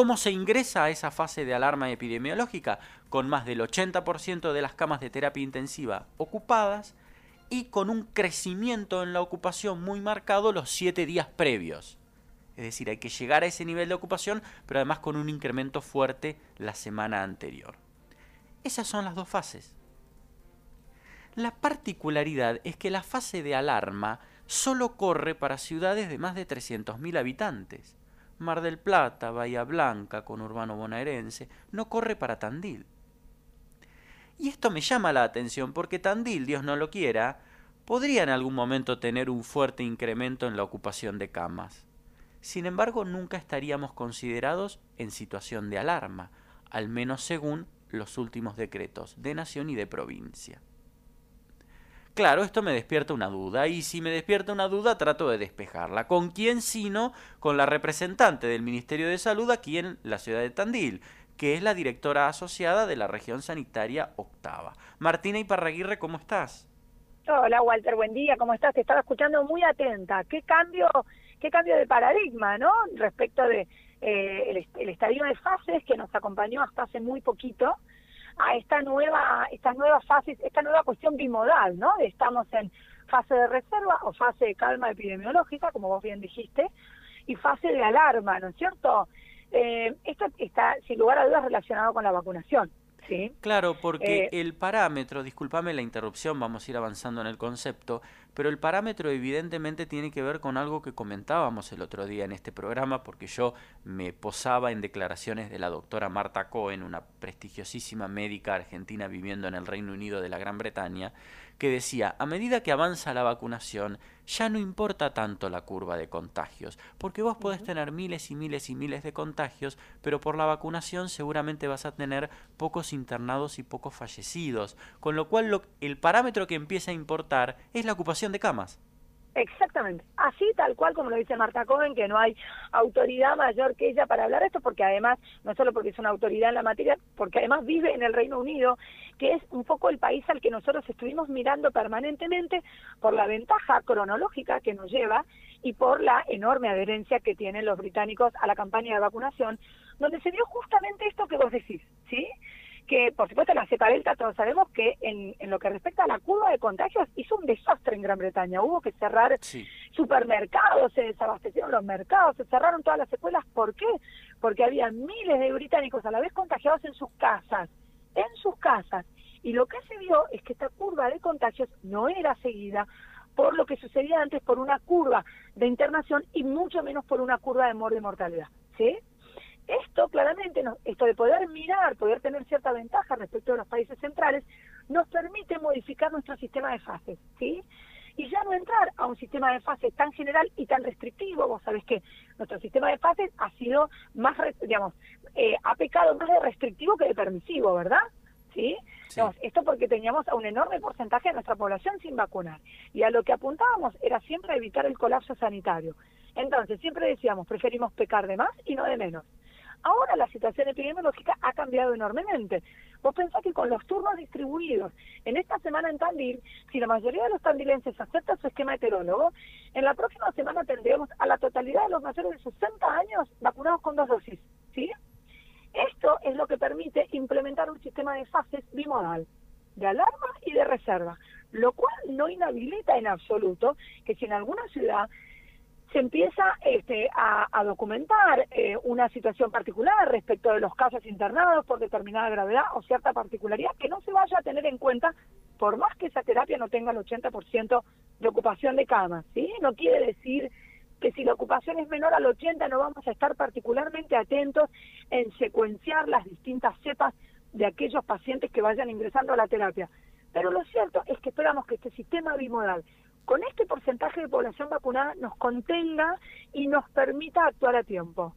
¿Cómo se ingresa a esa fase de alarma epidemiológica? Con más del 80% de las camas de terapia intensiva ocupadas y con un crecimiento en la ocupación muy marcado los siete días previos. Es decir, hay que llegar a ese nivel de ocupación, pero además con un incremento fuerte la semana anterior. Esas son las dos fases. La particularidad es que la fase de alarma solo corre para ciudades de más de 300.000 habitantes. Mar del Plata, Bahía Blanca, con Urbano bonaerense, no corre para Tandil. Y esto me llama la atención porque Tandil, Dios no lo quiera, podría en algún momento tener un fuerte incremento en la ocupación de camas. Sin embargo, nunca estaríamos considerados en situación de alarma, al menos según los últimos decretos de nación y de provincia. Claro, esto me despierta una duda, y si me despierta una duda trato de despejarla. ¿Con quién sino? Con la representante del Ministerio de Salud aquí en la ciudad de Tandil, que es la directora asociada de la región sanitaria octava. Martina Iparraguirre, ¿cómo estás? Hola Walter, buen día, ¿cómo estás? Te estaba escuchando muy atenta. ¿Qué cambio, qué cambio de paradigma, ¿no? Respecto de eh, el, estadio de fases que nos acompañó hasta hace muy poquito a esta nueva, estas nuevas fases, esta nueva cuestión bimodal, ¿no? Estamos en fase de reserva o fase de calma epidemiológica, como vos bien dijiste, y fase de alarma, ¿no es cierto? Eh, esto está, sin lugar a dudas, relacionado con la vacunación. ¿Sí? Claro, porque eh, el parámetro, discúlpame la interrupción, vamos a ir avanzando en el concepto, pero el parámetro evidentemente tiene que ver con algo que comentábamos el otro día en este programa, porque yo me posaba en declaraciones de la doctora Marta Cohen, una prestigiosísima médica argentina viviendo en el Reino Unido de la Gran Bretaña, que decía, a medida que avanza la vacunación, ya no importa tanto la curva de contagios, porque vos podés tener miles y miles y miles de contagios, pero por la vacunación seguramente vas a tener pocos internados y pocos fallecidos, con lo cual el parámetro que empieza a importar es la ocupación de camas. Exactamente, así tal cual como lo dice Marta Cohen, que no hay autoridad mayor que ella para hablar de esto, porque además, no solo porque es una autoridad en la materia, porque además vive en el Reino Unido, que es un poco el país al que nosotros estuvimos mirando permanentemente por la ventaja cronológica que nos lleva y por la enorme adherencia que tienen los británicos a la campaña de vacunación, donde se dio justamente esto que vos decís, ¿sí? Que por supuesto la cepa delta todos sabemos que en, lo que respecta a la curva de contagios hizo un desastre en Gran Bretaña. Hubo que cerrar supermercados, se desabastecieron los mercados, se cerraron todas las escuelas. ¿Por qué? Porque había miles de británicos a la vez contagiados en sus casas, en sus casas. Y lo que se vio es que esta curva de contagios no era seguida por lo que sucedía antes por una curva de internación y mucho menos por una curva de muerte y mortalidad. ¿Sí? Esto claramente, esto de poder mirar, poder tener cierta ventaja respecto a los países centrales, nos permite modificar nuestro sistema de fases, ¿sí? Y ya no entrar a un sistema de fases tan general y tan restrictivo, vos sabés que nuestro sistema de fases ha sido más, digamos, eh, ha pecado más de restrictivo que de permisivo, ¿verdad? ¿Sí? esto porque teníamos a un enorme porcentaje de nuestra población sin vacunar. Y a lo que apuntábamos era siempre evitar el colapso sanitario. Entonces, siempre decíamos, preferimos pecar de más y no de menos. Ahora la situación epidemiológica ha cambiado enormemente. Vos pensás que con los turnos distribuidos en esta semana en Tandil, si la mayoría de los tandilenses aceptan su esquema heterólogo, en la próxima semana tendremos a la totalidad de los mayores de 60 años vacunados con dos dosis. ¿sí? Esto es lo que permite implementar un sistema de fases bimodal, de alarma y de reserva, lo cual no inhabilita en absoluto que si en alguna ciudad se empieza este, a, documentar eh, una situación particular respecto de los casos internados por determinada gravedad o cierta particularidad que no se vaya a tener en cuenta por más que esa terapia no tenga el 80% de ocupación de camas, ¿sí? No quiere decir que si la ocupación es menor al 80 no vamos a estar particularmente atentos en secuenciar las distintas cepas de aquellos pacientes que vayan ingresando a la terapia. Pero lo cierto es que esperamos que este sistema bimodal con este porcentaje de población vacunada nos contenga y nos permita actuar a tiempo.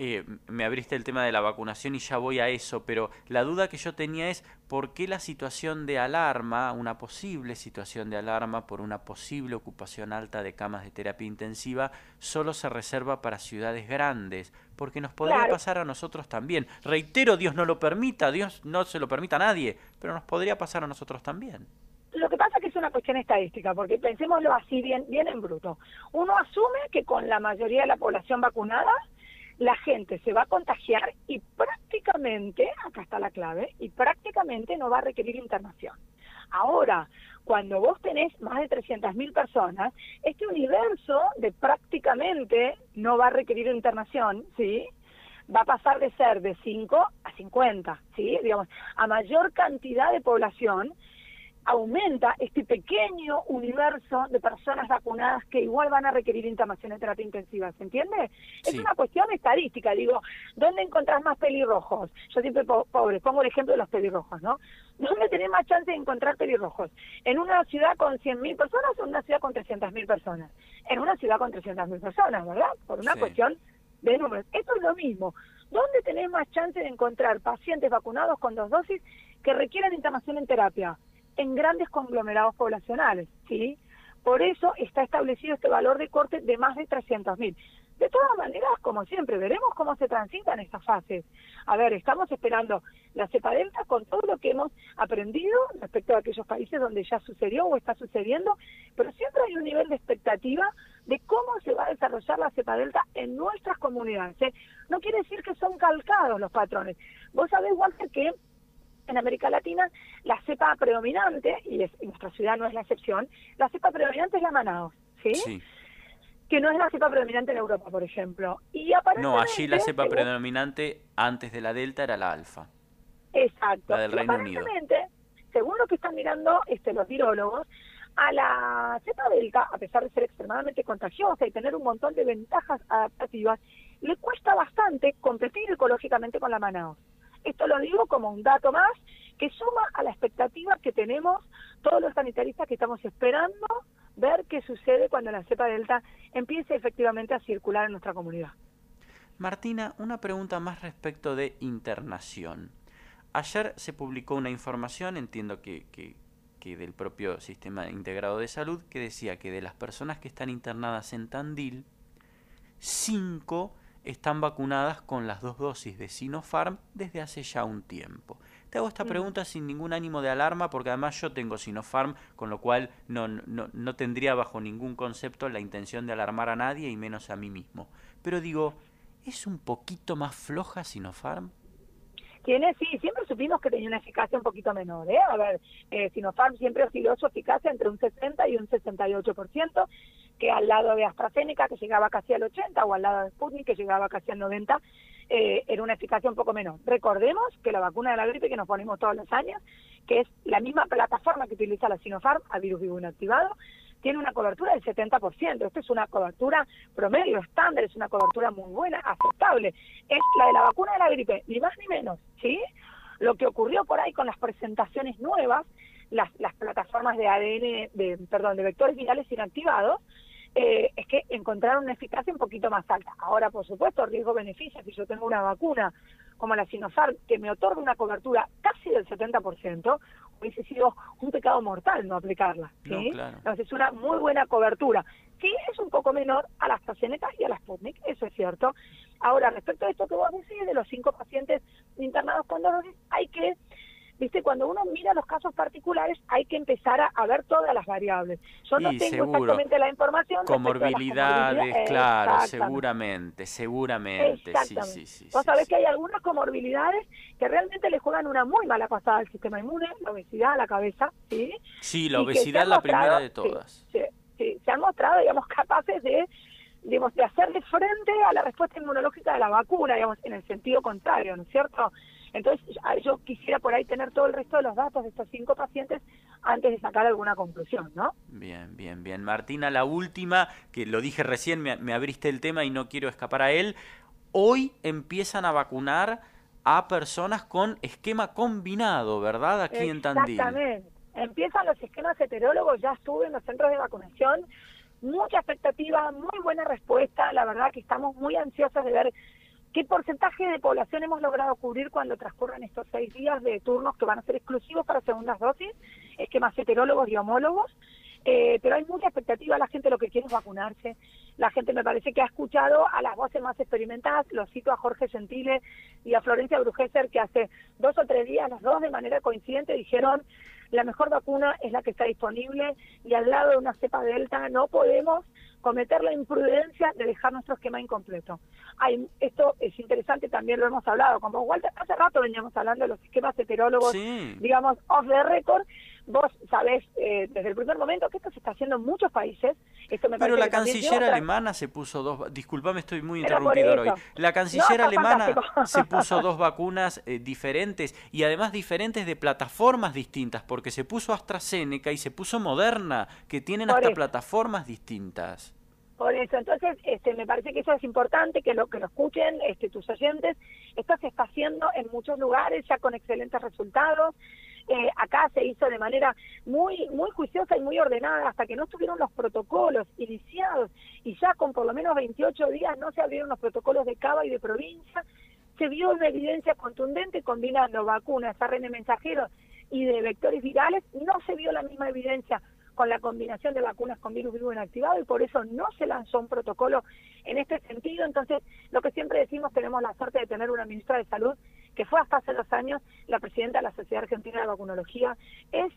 Eh, me abriste el tema de la vacunación y ya voy a eso, pero la duda que yo tenía es por qué la situación de alarma, una posible situación de alarma por una posible ocupación alta de camas de terapia intensiva, solo se reserva para ciudades grandes, porque nos podría pasar a nosotros también. Reitero, Dios no lo permita, Dios no se lo permita a nadie, pero nos podría pasar a nosotros también. Lo que pasa una cuestión estadística, porque pensémoslo así bien, bien en bruto. Uno asume que con la mayoría de la población vacunada la gente se va a contagiar y prácticamente, acá está la clave, y prácticamente no va a requerir internación. Ahora, cuando vos tenés más de 300.000 personas, este universo de prácticamente no va a requerir internación, ¿sí? Va a pasar de ser de 5 a 50, ¿sí? Digamos, a mayor cantidad de población, aumenta este pequeño universo de personas vacunadas que igual van a requerir internación en terapia intensiva, ¿se entiende? Es una cuestión estadística, digo, ¿dónde encontrás más pelirrojos? Yo siempre, pobre, pongo el ejemplo de los pelirrojos, ¿no? ¿Dónde tenés más chance de encontrar pelirrojos? ¿En una ciudad con 100.000 personas o en una ciudad con 300.000 personas? En una ciudad con 300.000 personas, ¿verdad? Por una cuestión de números. Esto es lo mismo. ¿Dónde tenés más chance de encontrar pacientes vacunados con dos dosis que requieran internación en terapia? En grandes conglomerados poblacionales, ¿sí? Por eso está establecido este valor de corte de más de 300.000. De todas maneras, como siempre, veremos cómo se transitan estas fases. A ver, estamos esperando la cepa delta con todo lo que hemos aprendido respecto a aquellos países donde ya sucedió o está sucediendo, pero siempre hay un nivel de expectativa de cómo se va a desarrollar la cepa delta en nuestras comunidades. ¿eh? No quiere decir que son calcados los patrones. Vos sabés, Walter, que en América Latina la cepa predominante, y, es, nuestra ciudad no es la excepción, la cepa predominante es la Manaus, ¿sí? sí que no es la cepa predominante en Europa, por ejemplo. Y no, allí la cepa predominante antes de la delta era la alfa. Exacto. La del Reino Unido. Según lo que están mirando este, los virólogos, a la cepa delta, a pesar de ser extremadamente contagiosa y tener un montón de ventajas adaptativas, le cuesta bastante competir ecológicamente con la Manaus. Esto lo digo como un dato más que suma a la expectativa que tenemos todos los sanitaristas que estamos esperando ver qué sucede cuando la cepa delta empiece efectivamente a circular en nuestra comunidad. Martina, una pregunta más respecto de internación. Ayer se publicó una información, entiendo que, que, del propio Sistema Integrado de Salud, que decía que de las personas que están internadas en Tandil, cinco están vacunadas con las dos dosis de Sinopharm desde hace ya un tiempo. Te hago esta mm. pregunta sin ningún ánimo de alarma porque además yo tengo Sinopharm, con lo cual no, no, no tendría bajo ningún concepto la intención de alarmar a nadie y menos a mí mismo. Pero digo, ¿es un poquito más floja Sinopharm? Tiene, sí, siempre supimos que tenía una eficacia un poquito menor, ¿eh? A ver, eh, Sinopharm siempre osciló su eficacia entre un 60 y un 68%, que al lado de AstraZeneca, que llegaba casi al 80, o al lado de Sputnik, que llegaba casi al 90, eh, era una eficacia un poco menor. Recordemos que la vacuna de la gripe que nos ponemos todos los años, que es la misma plataforma que utiliza la Sinopharm, a virus vivo inactivado, tiene una cobertura del 70%. Esto es una cobertura promedio, estándar, es una cobertura muy buena, aceptable. Es la de la vacuna de la gripe, ni más ni menos, ¿sí? Lo que ocurrió por ahí con las presentaciones nuevas, las, las plataformas de ADN, de, perdón, de vectores virales inactivados, eh, es que encontraron una eficacia un poquito más alta. Ahora, por supuesto, riesgo-beneficio, si yo tengo una vacuna como la Sinopharm que me otorga una cobertura casi del 70%, hubiese sido un pecado mortal no aplicarla. ¿sí? Entonces es una muy buena cobertura. Sí, es un poco menor a las AstraZeneca y a las Sputnik, eso es cierto. Ahora, respecto a esto que vos decís, de los cinco pacientes internados con dosis, hay que viste, cuando uno mira los casos particulares hay que empezar a, ver todas las variables. Yo no tengo exactamente la información. Comorbilidades, claro, seguramente, seguramente. Sí, sí, sí, Vos sabés que hay algunas comorbilidades que realmente le juegan una muy mala pasada al sistema inmune, la obesidad, la cabeza, ¿sí? Sí, la obesidad es la primera de todas. Sí, sí, se han mostrado, digamos, capaces de digamos, de hacerle frente a la respuesta inmunológica de la vacuna, digamos, en el sentido contrario, ¿no es cierto? Entonces, yo quisiera por ahí tener todo el resto de los datos de estos cinco pacientes antes de sacar alguna conclusión, ¿no? Bien, bien, bien. Martina, la última, que lo dije recién, me, abriste el tema y no quiero escapar a él. Hoy empiezan a vacunar a personas con esquema combinado, ¿verdad? Aquí en Tandil. Exactamente. Empiezan los esquemas heterólogos, ya estuve en los centros de vacunación. Mucha expectativa, muy buena respuesta. La verdad que estamos muy ansiosos de ver ¿Qué porcentaje de población hemos logrado cubrir cuando transcurran estos seis días de turnos que van a ser exclusivos para segundas dosis? Esquemas heterólogos y homólogos. Eh, pero hay mucha expectativa, la gente lo que quiere es vacunarse. La gente me parece que ha escuchado a las voces más experimentadas, lo cito a Jorge Gentile y a Florencia Brugesser, que hace dos o tres días, los dos de manera coincidente, dijeron la mejor vacuna es la que está disponible y al lado de una cepa delta no podemos cometer la imprudencia de dejar nuestro esquema incompleto. Hay, esto es interesante, también lo hemos hablado con vos, Walter. Hace rato veníamos hablando de los esquemas heterólogos, digamos, off the record. Vos sabés eh, desde el primer momento que esto se está haciendo en muchos países. Esto me Pero la canciller alemana se puso dos. Disculpame, estoy muy interrumpidor hoy. La canciller alemana se puso dos vacunas eh, diferentes y además diferentes de plataformas distintas, porque se puso AstraZeneca y se puso Moderna, que tienen hasta plataformas distintas. Por eso, entonces, este, me parece que eso es importante, que lo que lo escuchen este, tus oyentes. Esto se está haciendo en muchos lugares ya con excelentes resultados. Eh, acá se hizo de manera muy muy juiciosa y muy ordenada hasta que no estuvieron los protocolos iniciados y ya con por lo menos 28 días no se abrieron los protocolos de Cava y de provincia. Se vio una evidencia contundente combinando vacunas, ARN mensajeros y de vectores virales. No se vio la misma evidencia con la combinación de vacunas con virus vivo inactivado y por eso no se lanzó un protocolo en este sentido. Entonces, lo que siempre decimos, tenemos la suerte de tener una ministra de Salud que fue hasta hace dos años la presidenta de la Sociedad Argentina de Vacunología. Es,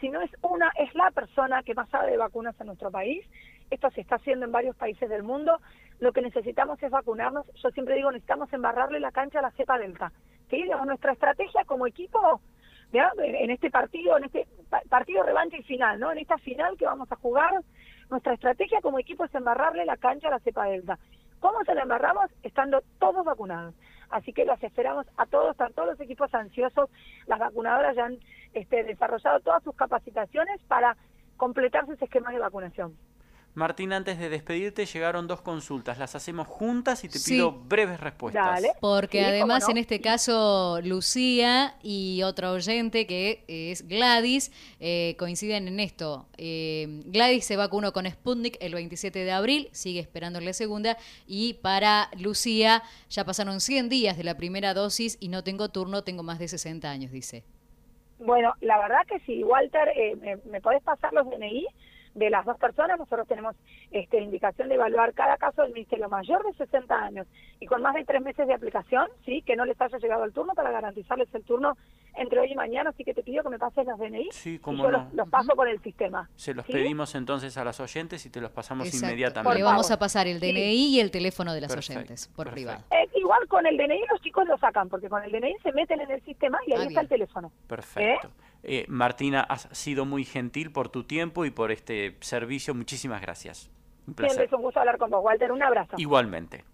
si no es una, es la persona que más sabe de vacunas en nuestro país. Esto se está haciendo en varios países del mundo. Lo que necesitamos es vacunarnos. Yo siempre digo, necesitamos embarrarle la cancha a la cepa delta. ¿Sí? nuestra estrategia como equipo en este partido, en este partido revancha y final, ¿no? En esta final que vamos a jugar, nuestra estrategia como equipo es embarrarle la cancha a la cepa delta. ¿Cómo se la embarramos? Estando todos vacunados. Así que los esperamos a todos, están todos los equipos ansiosos, las vacunadoras ya han este, desarrollado todas sus capacitaciones para completar sus esquemas de vacunación. Martín, antes de despedirte, llegaron dos consultas. Las hacemos juntas y te pido breves respuestas. Porque además, en este caso, Lucía y otra oyente, que es Gladys, eh, coinciden en esto. Eh, Gladys se vacunó con Sputnik el 27 de abril, sigue esperando la segunda. Y para Lucía, ya pasaron 100 días de la primera dosis y no tengo turno, tengo más de 60 años, dice. Bueno, la verdad que sí, Walter, eh, ¿me, ¿me podés pasar los DNI? De las dos personas, nosotros tenemos este, indicación de evaluar cada caso del Ministerio mayor de 60 años y con más de tres meses de aplicación, sí, que no les haya llegado el turno para garantizarles el turno entre hoy y mañana, así que te pido que me pases los DNI sí, y yo los, paso por el sistema. Se los pedimos entonces a las oyentes y te los pasamos inmediatamente. Le vamos a pasar el DNI y el teléfono de las oyentes por privado. Eh, igual con el DNI los chicos lo sacan, porque con el DNI se meten en el sistema y ahí ah, está el teléfono. Perfecto. ¿Eh? Eh, Martina, has sido muy gentil por tu tiempo y por este servicio. Muchísimas gracias. Un placer. Siempre es un gusto hablar con vos, Walter. Un abrazo. Igualmente.